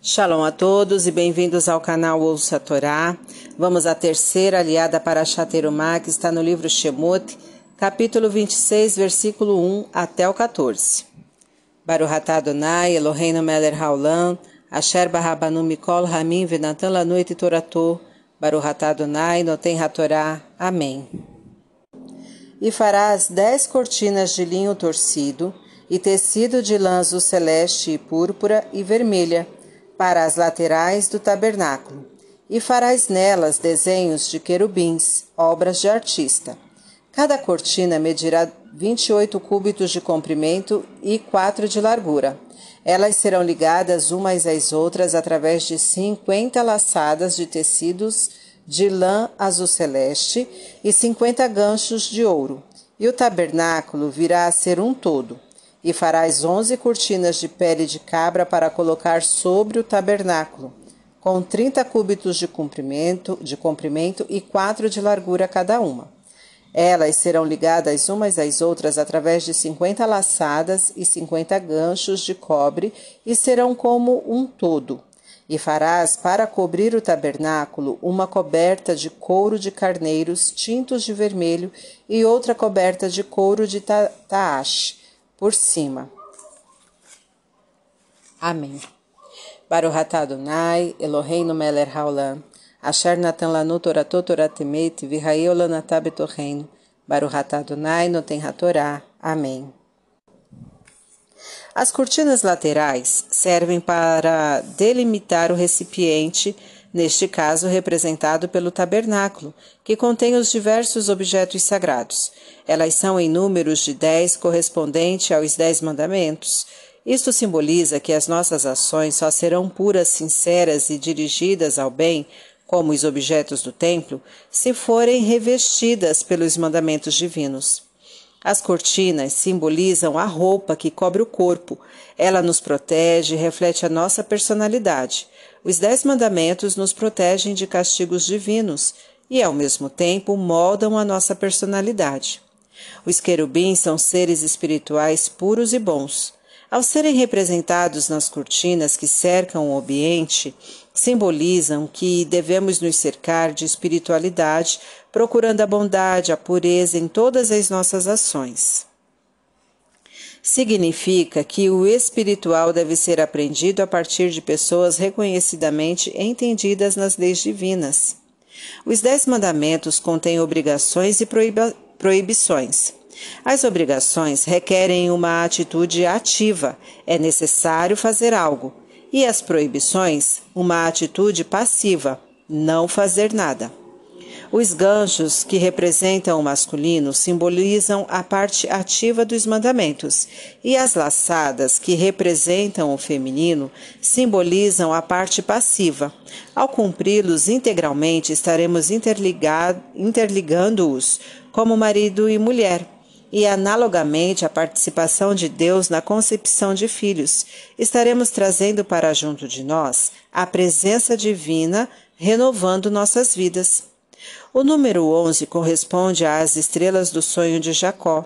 Shalom a todos e bem-vindos ao canal Ouça a Torá. Vamos à terceira aliada para Shaterumá, que está no livro Shemot, capítulo 26, versículo 1 até o 14. Baruch Adonai, Eloheinu melech haolam, asher barabanu mikol hamim venatan lanoit torato, Baruch atah Adonai, noten hatorá. Amém. E farás dez cortinas de linho torcido e tecido de lã azul celeste e púrpura e vermelha, para as laterais do tabernáculo, e farás nelas desenhos de querubins, obras de artista. Cada cortina medirá 28 cúbitos de comprimento e 4 de largura. Elas serão ligadas umas às outras através de 50 laçadas de tecidos de lã azul celeste e 50 ganchos de ouro. E o tabernáculo virá a ser um todo e farás onze cortinas de pele de cabra para colocar sobre o tabernáculo, com trinta cúbitos de comprimento, de comprimento e quatro de largura cada uma. Elas serão ligadas umas às outras através de cinquenta laçadas e cinquenta ganchos de cobre e serão como um todo. E farás para cobrir o tabernáculo uma coberta de couro de carneiros tintos de vermelho e outra coberta de couro de taash por cima. Amém. Baruch Adonai, Eloheinu melech haolam, asher natan lanu toratot toratemet, v'hayeu lanatah betorreino, Baruch atah Adonai, noten hatorá. Amém. As cortinas laterais servem para delimitar o recipiente neste caso representado pelo tabernáculo, que contém os diversos objetos sagrados. Elas são em números de dez, correspondente aos dez mandamentos. Isto simboliza que as nossas ações só serão puras, sinceras e dirigidas ao bem, como os objetos do templo, se forem revestidas pelos mandamentos divinos. As cortinas simbolizam a roupa que cobre o corpo. Ela nos protege e reflete a nossa personalidade. Os Dez Mandamentos nos protegem de castigos divinos e, ao mesmo tempo, moldam a nossa personalidade. Os querubins são seres espirituais puros e bons. Ao serem representados nas cortinas que cercam o ambiente, simbolizam que devemos nos cercar de espiritualidade, procurando a bondade, a pureza em todas as nossas ações significa que o espiritual deve ser aprendido a partir de pessoas reconhecidamente entendidas nas leis divinas. Os Dez Mandamentos contêm obrigações e proibições. As obrigações requerem uma atitude ativa, é necessário fazer algo, e as proibições, uma atitude passiva, não fazer nada. Os ganchos, que representam o masculino, simbolizam a parte ativa dos mandamentos, e as laçadas, que representam o feminino, simbolizam a parte passiva. Ao cumpri-los integralmente, estaremos interligando-os como marido e mulher e, analogamente, a participação de Deus na concepção de filhos. Estaremos trazendo para junto de nós a presença divina, renovando nossas vidas. O número 11 corresponde às estrelas do sonho de Jacó.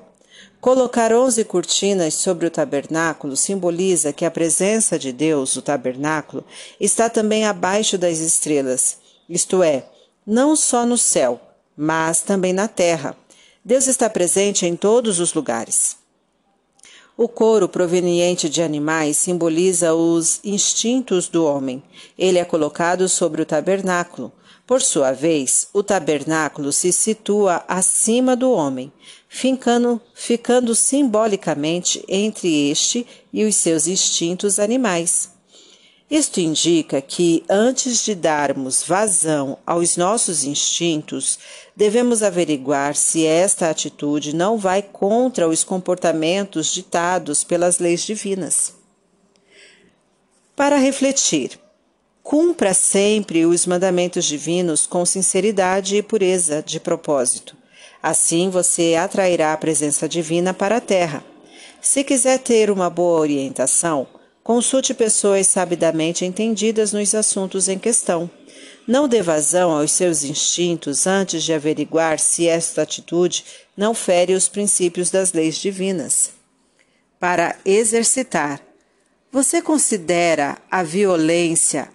Colocar onze cortinas sobre o tabernáculo simboliza que a presença de Deus, o tabernáculo, está também abaixo das estrelas, isto é, não só no céu, mas também na terra. Deus está presente em todos os lugares. O couro proveniente de animais simboliza os instintos do homem. Ele é colocado sobre o tabernáculo. Por sua vez, o tabernáculo se situa acima do homem, ficando, ficando simbolicamente entre este e os seus instintos animais. Isto indica que, antes de darmos vazão aos nossos instintos, devemos averiguar se esta atitude não vai contra os comportamentos ditados pelas leis divinas. Para refletir, Cumpra sempre os mandamentos divinos com sinceridade e pureza de propósito. Assim você atrairá a presença divina para a terra. Se quiser ter uma boa orientação, consulte pessoas sabidamente entendidas nos assuntos em questão. Não dê vazão aos seus instintos antes de averiguar se esta atitude não fere os princípios das leis divinas. Para exercitar Você considera a violência